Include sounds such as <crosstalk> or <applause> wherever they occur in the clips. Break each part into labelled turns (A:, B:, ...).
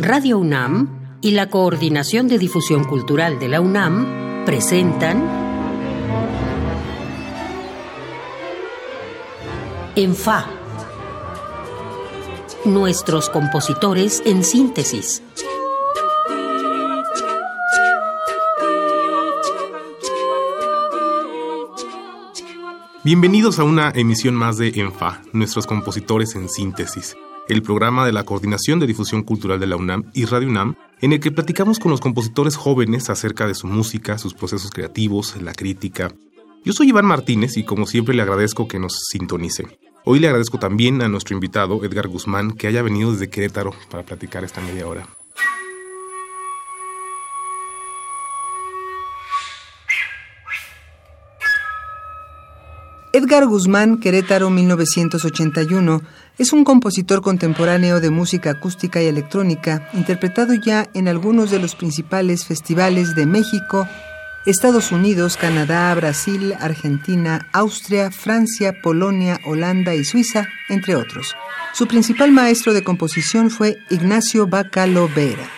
A: Radio UNAM y la Coordinación de Difusión Cultural de la UNAM presentan En Fa. Nuestros compositores en síntesis.
B: Bienvenidos a una emisión más de ENFA, nuestros compositores en síntesis, el programa de la Coordinación de Difusión Cultural de la UNAM y Radio UNAM, en el que platicamos con los compositores jóvenes acerca de su música, sus procesos creativos, la crítica. Yo soy Iván Martínez y como siempre le agradezco que nos sintonice. Hoy le agradezco también a nuestro invitado, Edgar Guzmán, que haya venido desde Querétaro para platicar esta media hora.
C: Edgar Guzmán, Querétaro 1981, es un compositor contemporáneo de música acústica y electrónica, interpretado ya en algunos de los principales festivales de México, Estados Unidos, Canadá, Brasil, Argentina, Austria, Francia, Polonia, Holanda y Suiza, entre otros. Su principal maestro de composición fue Ignacio Bacalo Vera.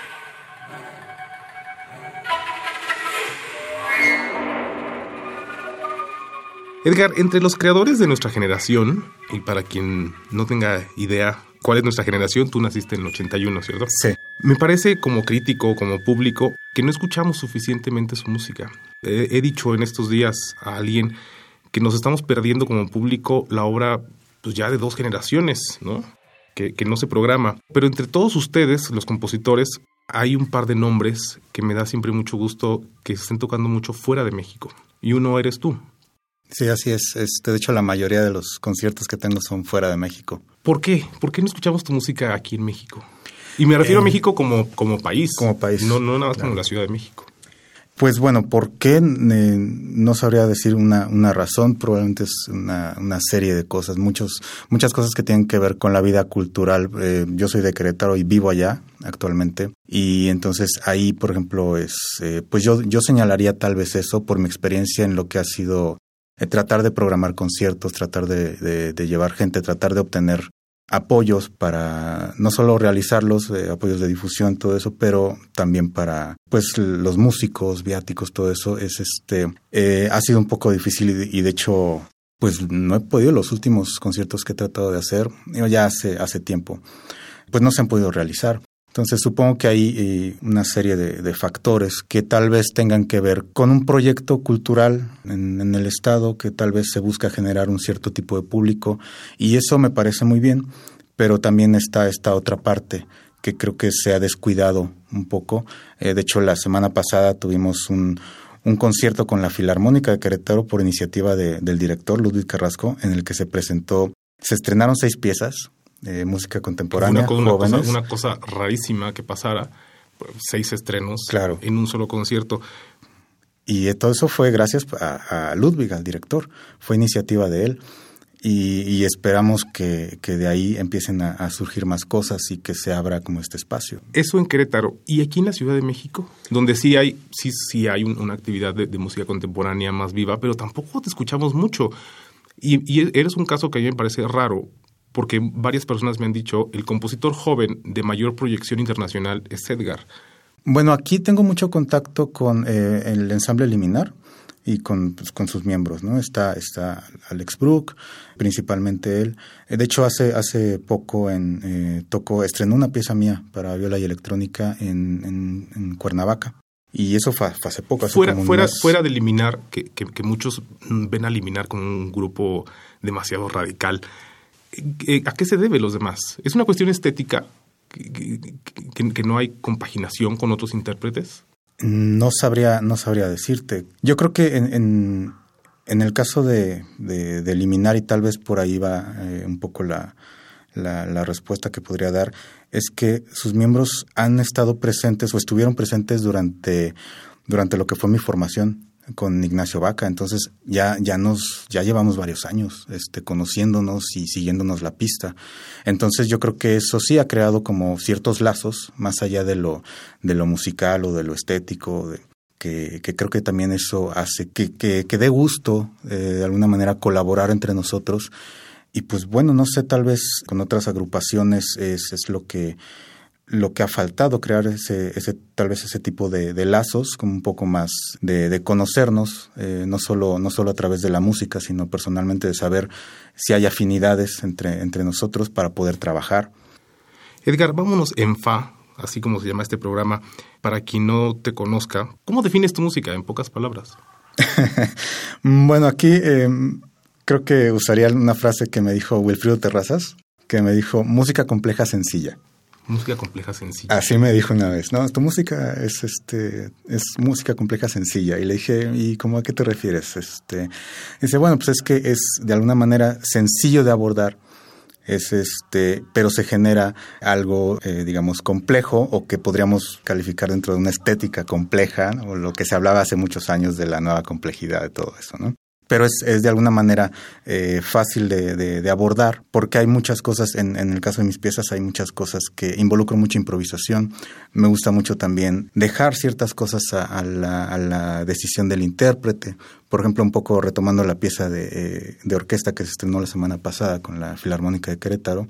B: Edgar, entre los creadores de nuestra generación, y para quien no tenga idea cuál es nuestra generación, tú naciste en el 81, ¿cierto?
D: Sí.
B: Me parece como crítico, como público, que no escuchamos suficientemente su música. he dicho en estos días a alguien que nos estamos perdiendo como público la obra pues ya de dos generaciones, ¿no? Que, que no se programa. Pero entre todos ustedes, los compositores, hay un par de nombres que me da siempre mucho gusto que se estén tocando mucho fuera de México. Y uno eres tú.
D: Sí, así es. Este, de hecho, la mayoría de los conciertos que tengo son fuera de México.
B: ¿Por qué? ¿Por qué no escuchamos tu música aquí en México? Y me refiero a
D: Eh,
B: México como, como país.
D: como país,
B: No, no nada más
D: claro.
B: como la Ciudad de México.
D: Pues bueno, ¿por qué? Eh, no sabría decir una, una razón, probablemente es una, una serie de cosas, muchos, muchas cosas que tienen que ver con la vida cultural. Eh, yo soy de Querétaro y vivo allá actualmente y entonces ahí, por ejemplo, es, eh, pues yo, yo señalaría tal vez eso por mi experiencia en lo que ha sido eh, tratar de programar conciertos, tratar de, llevar gente, tratar de obtener apoyos para no solo realizarlos, eh, apoyos de difusión, todo eso, pero también para pues los músicos, viáticos, todo eso es este eh, ha sido un poco difícil y, y de hecho pues no he podido los últimos conciertos que he tratado de hacer, ya hace hace tiempo, pues no se han podido realizar. Entonces supongo que hay eh, una serie de, factores que tal vez tengan que ver con un proyecto cultural en, el Estado, que tal vez se busca generar un cierto tipo de público y eso me parece muy bien, pero también está esta otra parte que creo que se ha descuidado un poco. Eh, de hecho, la semana pasada tuvimos un, concierto con la Filarmónica de Querétaro por iniciativa de- del director Ludwig Carrasco, en el que se presentó, se estrenaron seis piezas de música contemporánea,
B: Una, co- una
D: jóvenes.
B: cosa, una cosa rarísima que pasara. pues, Seis estrenos
D: Claro.
B: en un solo concierto.
D: Y eh, todo eso fue gracias a, a Ludwig, al director. Fue iniciativa de él. Y, y esperamos que, que de ahí empiecen a, a surgir más cosas y que se abra como este espacio.
B: Eso en Querétaro. ¿Y aquí en la Ciudad de México? Donde sí hay, sí, sí hay un- una actividad de, de música contemporánea más viva, pero tampoco te escuchamos mucho. Y, y eres un caso que a mí me parece raro, porque varias personas me han dicho, el compositor joven de mayor proyección internacional es Edgar.
D: Bueno, aquí tengo mucho contacto con eh, el ensamble Liminar y con, pues, con sus miembros, ¿no? Está, está Alex Brook, principalmente él. Eh, De hecho, hace, hace poco en, eh, tocó, estrenó una pieza mía para viola y electrónica en, en, en Cuernavaca. Y eso fue, fue hace poco, hace
B: Fuera,
D: como
B: fuera, fuera de eliminar, que, que- que muchos ven a eliminar como un grupo demasiado radical, ¿a qué se debe los demás? ¿Es una cuestión estética? ¿Que, no hay compaginación con otros intérpretes?
D: No sabría, no sabría decirte. Yo creo que en, en, el caso de, eliminar, y tal vez por ahí va eh, un poco la, la, la respuesta que podría dar, es que sus miembros han estado presentes o estuvieron presentes durante, durante lo que fue mi formación con Ignacio Vaca. Entonces ya, ya nos, ya llevamos varios años este, conociéndonos y siguiéndonos la pista. Entonces yo creo que eso sí ha creado como ciertos lazos, más allá de lo, de lo musical o de lo estético, que creo que también eso hace que, que, que dé gusto eh, de alguna manera colaborar entre nosotros. Y pues bueno, no sé, tal vez con otras agrupaciones es, es lo que lo que ha faltado, crear ese, ese tal vez ese tipo de, lazos, como un poco más de, conocernos, eh, no, solo, no solo a través de la música, sino personalmente de saber si hay afinidades entre, entre nosotros para poder trabajar.
B: Edgar, vámonos en fa, así como se llama este programa, para quien no te conozca. ¿Cómo defines tu música en pocas palabras? <laughs>
D: bueno, aquí em, creo que usaría una frase que me dijo Wilfrido Terrazas, que me dijo música compleja sencilla.
B: Música compleja sencilla.
D: Así me dijo una vez, ¿no? Tu música es este es música compleja sencilla y le dije, ¿y cómo a qué te refieres? Este dice, bueno, pues es que es de alguna manera sencillo de abordar es este, pero se genera algo, eh, digamos, complejo o que podríamos calificar dentro de una estética compleja, o lo que se hablaba hace muchos años de la nueva complejidad de todo eso, ¿no? Pero es, es de alguna manera eh, fácil de, de, abordar porque hay muchas cosas, en, en, el caso de mis piezas hay muchas cosas que involucran mucha improvisación. Me gusta mucho también dejar ciertas cosas a, la, a la, decisión del intérprete. Por ejemplo, un poco retomando la pieza de, eh, de orquesta que se estrenó la semana pasada con la Filarmónica de Querétaro.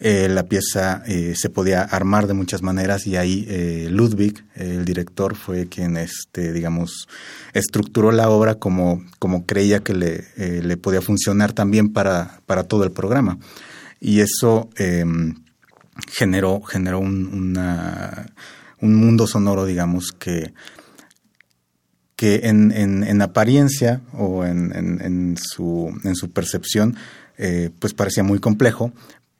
D: Eh, la pieza eh, se podía armar de muchas maneras y ahí Ludwig, el director, fue quien, este, digamos, estructuró la obra como, como creía que le, le podía funcionar también para, para todo el programa. Y eso em, generó, generó un, un mundo sonoro, digamos, que, que en, en, en apariencia o en, en, su, en su percepción pues parecía muy complejo,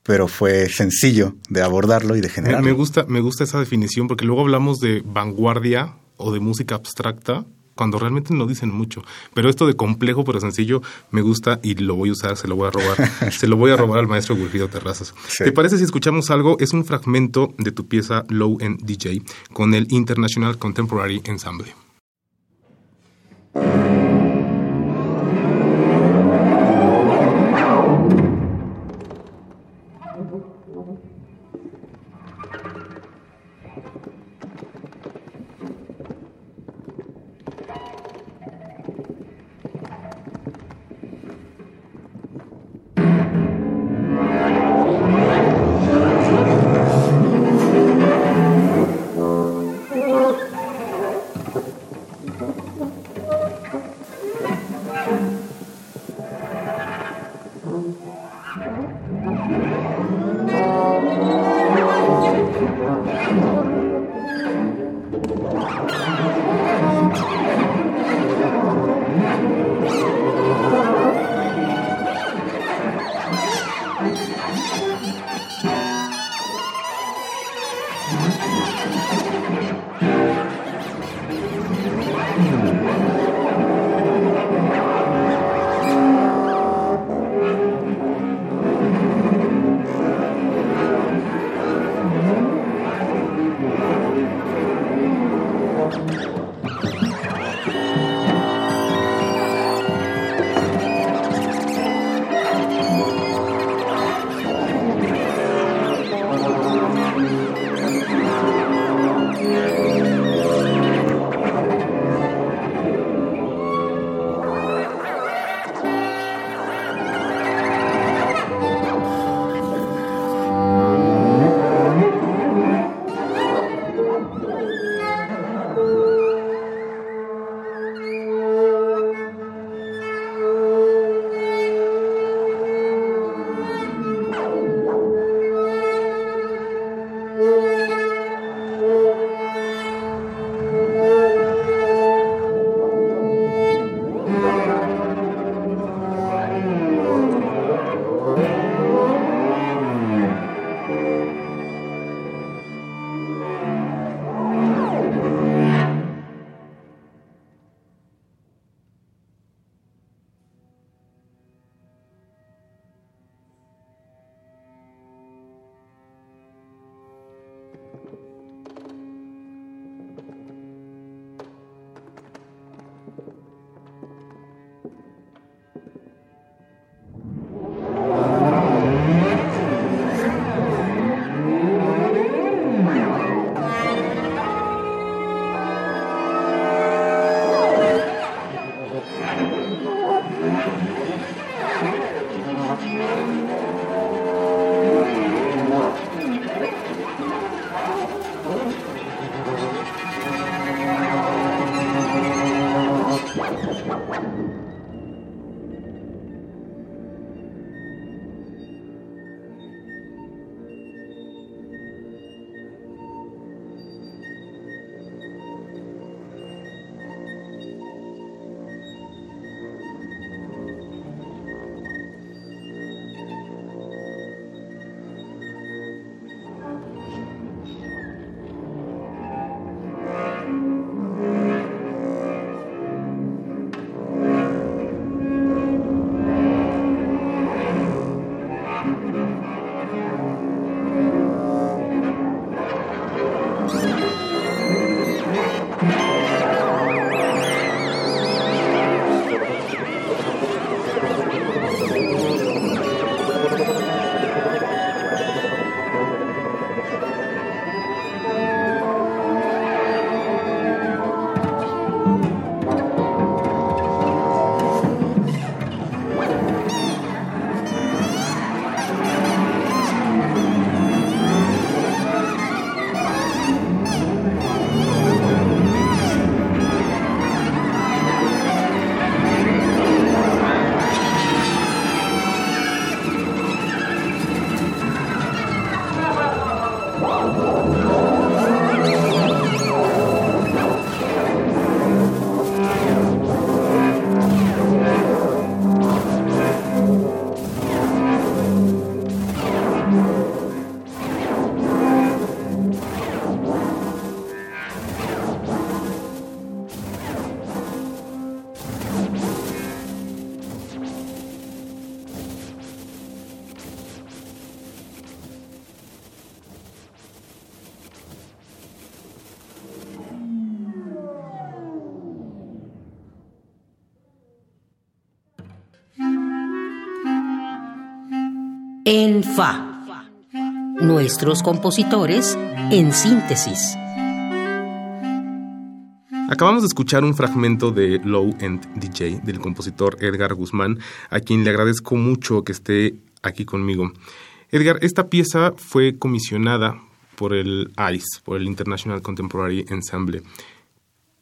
D: pero fue sencillo de abordarlo y de generarlo.
B: Me gusta, me gusta esa definición porque luego hablamos de vanguardia o de música abstracta cuando realmente no dicen mucho. Pero esto de complejo pero sencillo me gusta y lo voy a usar, se lo voy a robar. <laughs> se lo voy a robar al maestro Wilfrido Terrazas. ¿Te parece si escuchamos algo? Es un fragmento de tu pieza Low End DJ con el International Contemporary Ensemble.
A: you En Fa. Nuestros compositores en síntesis.
B: Acabamos de escuchar un fragmento de Low End DJ del compositor Edgar Guzmán, a quien le agradezco mucho que esté aquí conmigo. Edgar, esta pieza fue comisionada por el ICE, por el International Contemporary Ensemble.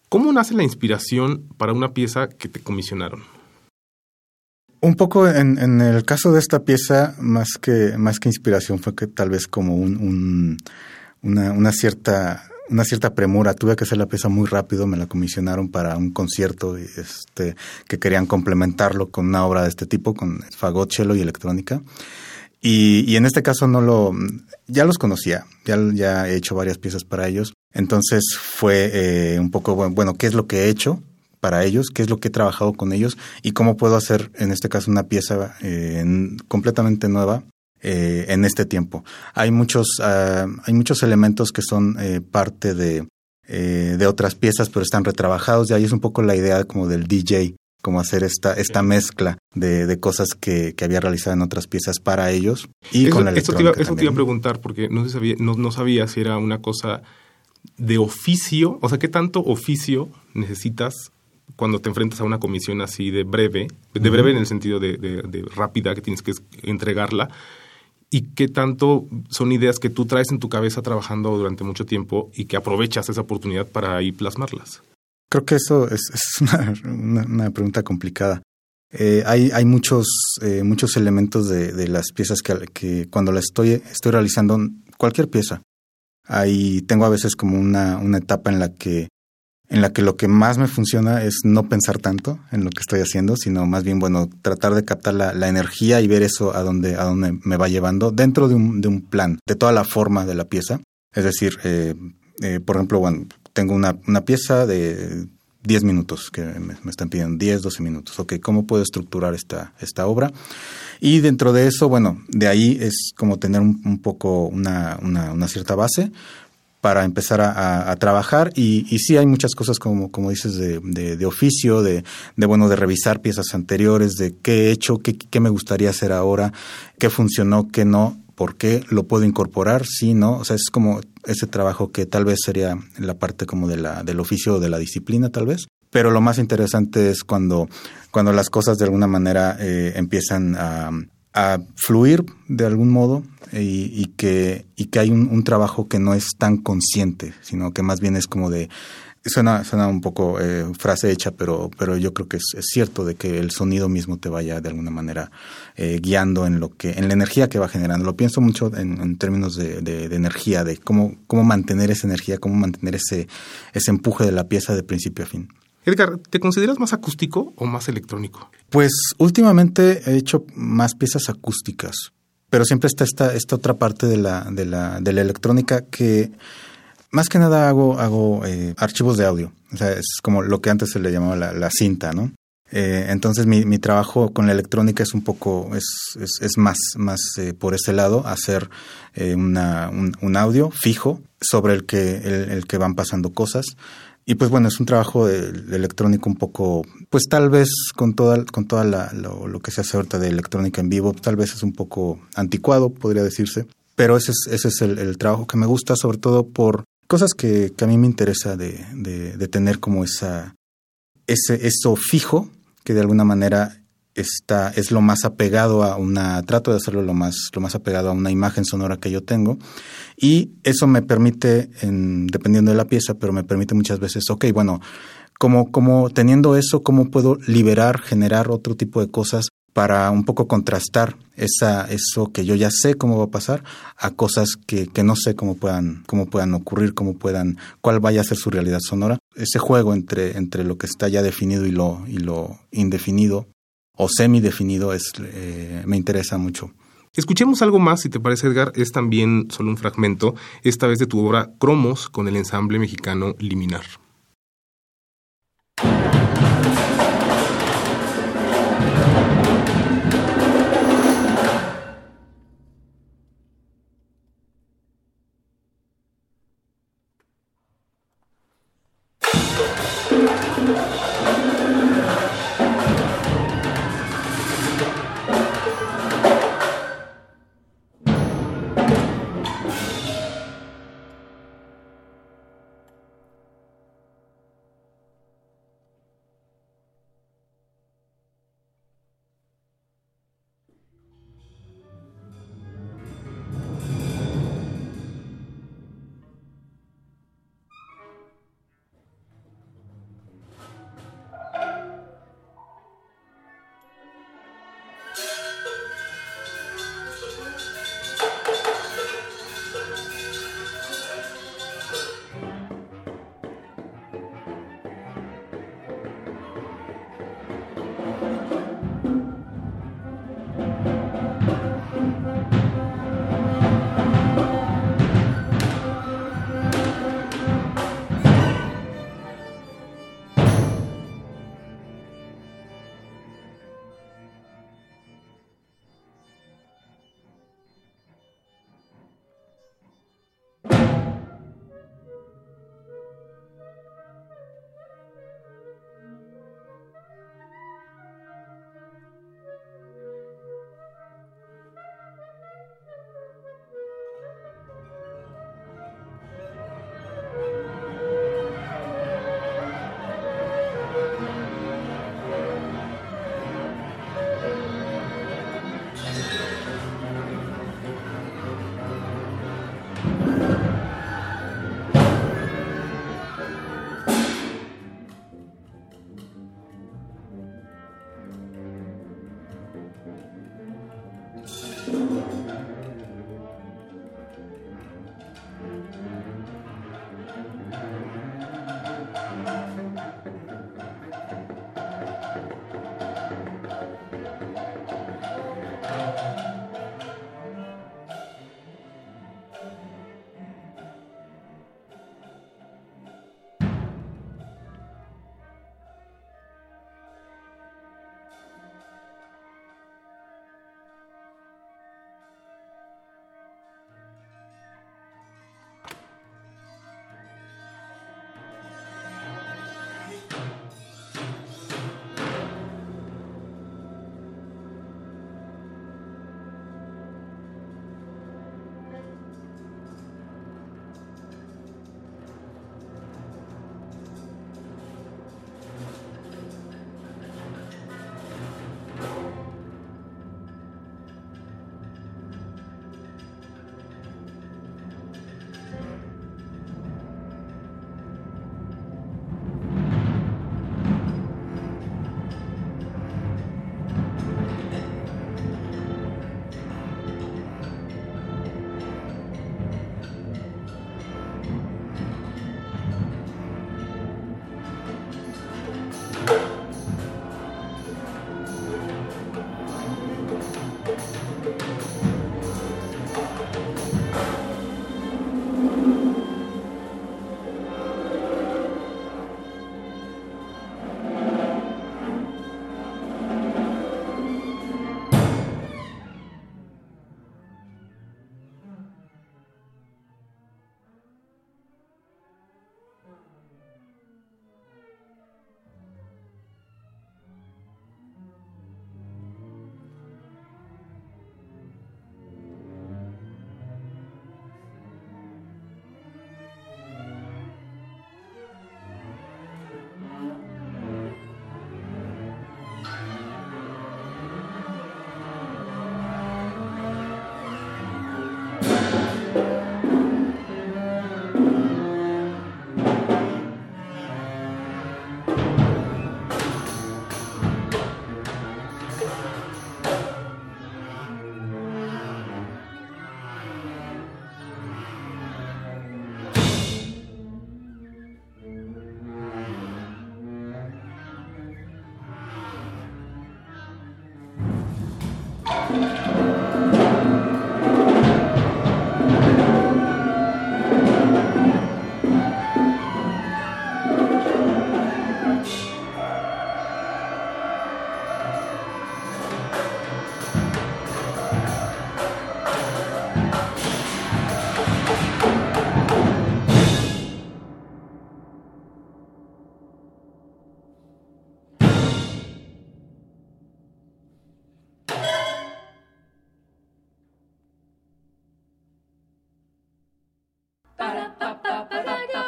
B: ¿Cómo nace la inspiración para una pieza que te comisionaron?
D: Un poco en, el caso de esta pieza, más que, más que inspiración, fue que tal vez como un, una, una cierta una cierta premura. Tuve que hacer la pieza muy rápido, me la comisionaron para un concierto este, que querían complementarlo con una obra de este tipo, con fagot, cello y electrónica. Y, y, en este caso no lo, ya los conocía, ya, ya he hecho varias piezas para ellos. Entonces fue eh, un poco, bueno, ¿qué es lo que he hecho para ellos? ¿Qué es lo que he trabajado con ellos? ¿Y cómo puedo hacer, en este caso, una pieza eh, completamente nueva eh, en este tiempo. Hay muchos, ah, hay muchos elementos que son eh, parte de, eh, de otras piezas, pero están retrabajados. Y ahí es un poco la idea como del DJ, como hacer esta, esta mezcla de, de cosas que, que, había realizado en otras piezas para ellos y con la
B: eso te, iba, eso te iba a preguntar, porque no, sabía, no, no sabía si era una cosa de oficio, o sea, ¿qué tanto oficio necesitas cuando te enfrentas a una comisión así de breve, de breve en el sentido de, de, de, rápida, que tienes que entregarla, y qué tanto son ideas que tú traes en tu cabeza trabajando durante mucho tiempo y que aprovechas esa oportunidad para ahí plasmarlas.
D: Creo que eso es, <laughs> una, pregunta complicada. Eh, hay, hay muchos, eh, muchos elementos de, de las piezas que, que, cuando las estoy, estoy realizando, cualquier pieza, ahí tengo a veces como una, una etapa en la que en la que lo que más me funciona es no pensar tanto en lo que estoy haciendo, sino más bien, bueno, tratar de captar la, energía y ver eso a dónde, a dónde me va llevando dentro de un, de un plan, de toda la forma de la pieza. Es decir, eh, eh, por ejemplo, bueno, tengo una, una pieza de 10 minutos que me, me, están pidiendo, 10, 12 minutos. Ok, ¿cómo puedo estructurar esta, esta obra? Y dentro de eso, bueno, de ahí es como tener un, un poco una, una, una cierta base, para empezar a, trabajar. Y, y, sí hay muchas cosas como, como dices de, oficio, de, de, bueno, de revisar piezas anteriores, de qué he hecho, qué, qué me gustaría hacer ahora, qué funcionó, qué no, por qué lo puedo incorporar, sí, no, o sea, es como ese trabajo que tal vez sería la parte como de la, del oficio o de la disciplina tal vez, pero lo más interesante es cuando, cuando las cosas de alguna manera eh, empiezan a, a fluir de algún modo y, que, y que hay un, trabajo que no es tan consciente, sino que más bien es como de... Suena, suena un poco eh, frase hecha, pero, pero yo creo que es, cierto de que el sonido mismo te vaya de alguna manera eh, guiando en lo que, en la energía que va generando. Lo pienso mucho en, términos de, de, de, energía, de cómo, cómo mantener esa energía, cómo mantener ese, ese empuje de la pieza de principio a fin.
B: Edgar, ¿te consideras más acústico o más electrónico?
D: Pues últimamente he hecho más piezas acústicas, pero siempre está esta, otra parte de la, de, la, de la electrónica que más que nada hago, hago eh, archivos de audio. O sea, es como lo que antes se le llamaba la, cinta, ¿no? Eh, entonces mi, mi, trabajo con la electrónica es un poco, es, es, es más, más eh, por ese lado, hacer una, un, audio fijo sobre el que, el que van pasando cosas. Y pues bueno, es un trabajo de, de electrónico un poco, pues tal vez con toda, con toda lo, lo, que se hace ahorita de electrónica en vivo, tal vez es un poco anticuado, podría decirse. Pero ese es, ese es el, el trabajo que me gusta, sobre todo por cosas que, que a mí me interesa de, de, de, tener como esa, ese, eso fijo, que de alguna manera está, es lo más apegado a una, trato de hacerlo lo más, lo más apegado a una imagen sonora que yo tengo. Y eso me permite, en, dependiendo de la pieza, pero me permite muchas veces, ok, bueno, como, como teniendo eso, ¿cómo puedo liberar, generar otro tipo de cosas para un poco contrastar esa, eso que yo ya sé cómo va a pasar a cosas que, que no sé cómo puedan, cómo puedan ocurrir, cómo puedan, cuál vaya a ser su realidad sonora. Ese juego entre, entre lo que está ya definido y lo, y lo indefinido o semidefinido es, eh, me interesa mucho.
B: Escuchemos algo más, si te parece, Edgar. Es también solo un fragmento, esta vez de tu obra Cromos con el ensamble mexicano Liminar.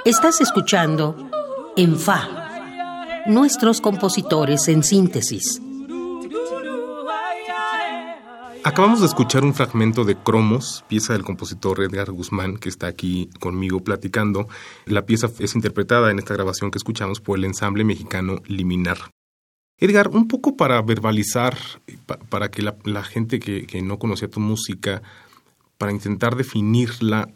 A: Estás escuchando En Fa, nuestros compositores en síntesis.
B: Acabamos de escuchar un fragmento de Cromos, pieza del compositor Edgar Guzmán, que está aquí conmigo platicando. La pieza es interpretada en esta grabación que escuchamos por el ensamble mexicano Liminar. Edgar, un poco para verbalizar, para que la, gente que, no conocía tu música, para intentar definirla,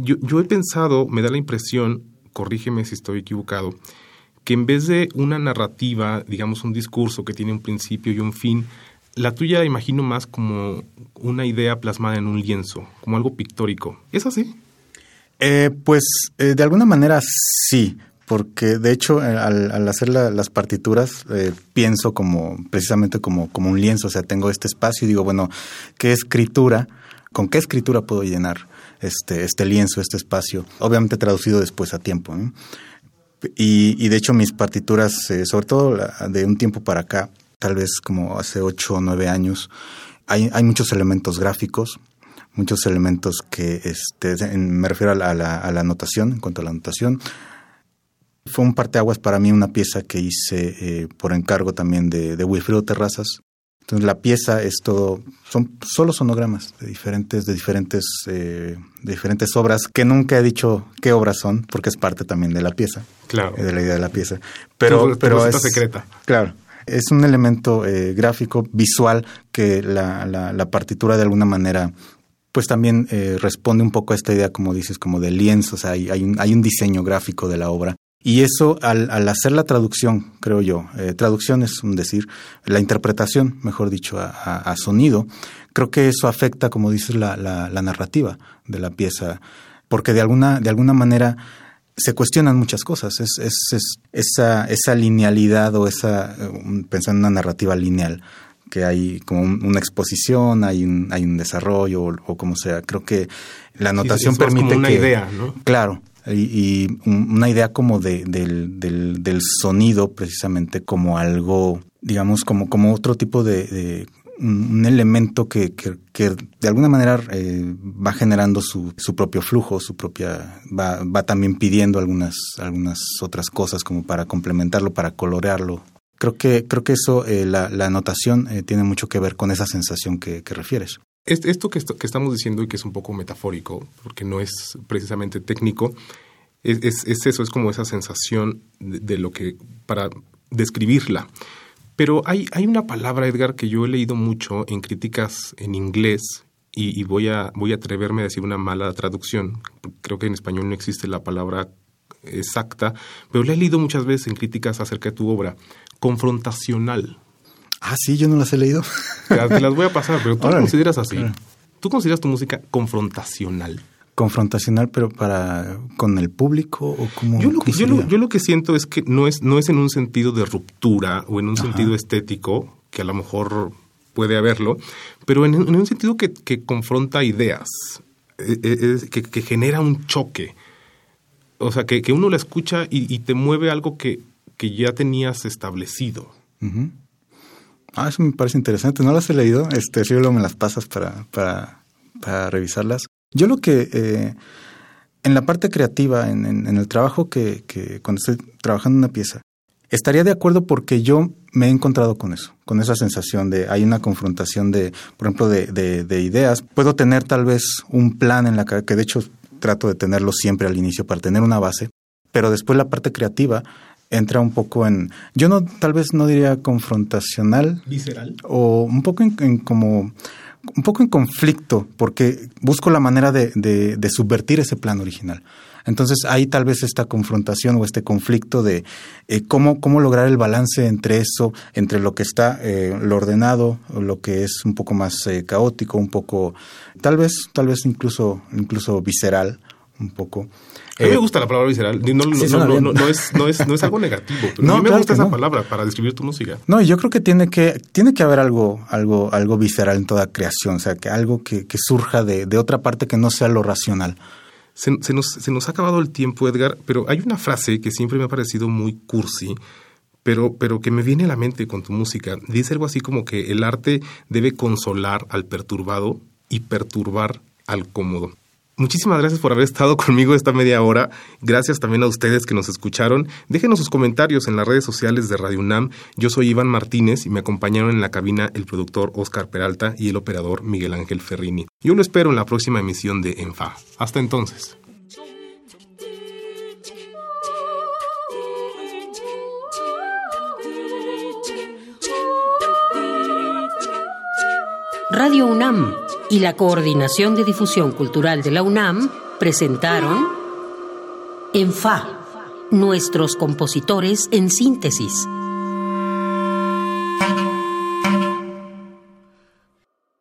B: yo, he pensado, me da la impresión, corrígeme si estoy equivocado, que en vez de una narrativa, digamos un discurso que tiene un principio y un fin, la tuya imagino más como una idea plasmada en un lienzo, como algo pictórico. ¿Es así?
D: Eh, pues eh, de alguna manera sí, porque de hecho eh, al, hacer las partituras pienso como precisamente como, como un lienzo, o sea, tengo este espacio y digo, bueno, ¿qué escritura, con qué escritura puedo llenar este, este lienzo, este espacio? Obviamente traducido después a tiempo. Y, y, de hecho mis partituras, sobre todo de un tiempo para acá, tal vez como hace ocho o nueve años, hay, hay muchos elementos gráficos, muchos elementos que, este, me refiero a la, a, la, anotación, en cuanto a la anotación. Fue un parteaguas para mí una pieza que hice eh, por encargo también de, de Wilfredo Terrazas. Entonces la pieza es todo, son solo sonogramas de diferentes, de diferentes, eh, de diferentes obras que nunca he dicho qué obras son, porque es parte también de la pieza.
B: Claro.
D: De la idea de la pieza. Pero, pero,
B: es secreta.
D: Claro es un elemento eh, gráfico, visual, que la, la, partitura de alguna manera pues también eh, responde un poco a esta idea, como dices, como de lienzo, o sea, hay, hay, un, hay un diseño gráfico de la obra. Y eso, al, al hacer la traducción, creo yo, eh, traducción es un decir, la interpretación, mejor dicho, a, a, sonido, creo que eso afecta, como dices, la, la, la narrativa de la pieza, porque de alguna, de alguna manera se cuestionan muchas cosas. Es, es, es esa, esa linealidad o esa, pensando en una narrativa lineal, que hay como una exposición, hay un, hay un desarrollo o, como sea. Creo que la anotación permite
B: como una idea, ¿no?
D: Claro, y, una idea como de, del, del, del, sonido precisamente como algo, digamos, como, como otro tipo de un, elemento que, que, de alguna manera eh, va generando su, su, propio flujo, su propia va, va también pidiendo algunas, algunas otras cosas como para complementarlo, para colorearlo. Creo que, creo que eso, eh, la, la anotación eh, tiene mucho que ver con esa sensación que refieres.
B: Esto que, estamos diciendo y que es un poco metafórico, porque no es precisamente técnico, es, es, es eso, es como esa sensación de, lo que, para describirla, pero hay, hay una palabra, Edgar, que yo he leído mucho en críticas en inglés y, voy, a, voy a atreverme a decir una mala traducción. Creo que en español no existe la palabra exacta, pero la he leído muchas veces en críticas acerca de tu obra. Confrontacional.
D: Ah, sí, yo no las he leído. <laughs>
B: Te, las voy a pasar, pero tú consideras así. ¿Tú consideras tu música confrontacional?
D: confrontacional, pero para con el público o como
B: yo lo que yo lo, que siento es que no es no es en un sentido de ruptura o en un sentido estético que a lo mejor puede haberlo, pero en, un sentido que, que confronta ideas, e, e, que, que, genera un choque, o sea que, que uno la escucha y, te mueve algo que, que ya tenías establecido.
D: Ah, eso me parece interesante. No las he leído. Este, si luego me las pasas para, para, para revisarlas. Yo lo que eh, en la parte creativa, en, el trabajo que, que, cuando estoy trabajando una pieza, estaría de acuerdo porque yo me he encontrado con eso, con esa sensación de hay una confrontación de, por ejemplo, de, de, ideas. Puedo tener tal vez un plan en la que, que de hecho trato de tenerlo siempre al inicio para tener una base, pero después la parte creativa entra un poco en, yo no, tal vez no diría confrontacional,
B: visceral,
D: o un poco en como un poco en conflicto porque busco la manera de, de, subvertir ese plan original. Entonces hay tal vez esta confrontación o este conflicto de eh, cómo, cómo lograr el balance entre eso, entre lo que está eh, lo ordenado, lo que es un poco más eh, caótico, un poco, tal vez, tal vez incluso, incluso visceral, un poco.
B: A mí me gusta la palabra visceral. No, no, no, no, es, no, es, no es algo negativo, pero <laughs> a mí me gusta esa palabra para describir tu música.
D: No, yo creo que tiene que, tiene que haber algo, algo, algo visceral en toda creación, o sea, que algo que, que surja de, de otra parte que no sea lo racional.
B: Se, se, nos, se nos ha acabado el tiempo, Edgar, pero hay una frase que siempre me ha parecido muy cursi, pero, pero que me viene a la mente con tu música. Dice algo así como que el arte debe consolar al perturbado y perturbar al cómodo. Muchísimas gracias por haber estado <laughs> conmigo esta media hora. Gracias también a ustedes que nos escucharon. Déjenos sus comentarios en las redes sociales de Radio UNAM. Yo soy Iván Martínez y me acompañaron en la cabina el productor Oscar Peralta y el operador Miguel Ángel Ferrini. Yo lo espero en la próxima emisión de ENFA. Hasta entonces.
A: Radio UNAM y la Coordinación de Difusión Cultural de la UNAM presentaron En Fa, nuestros compositores en síntesis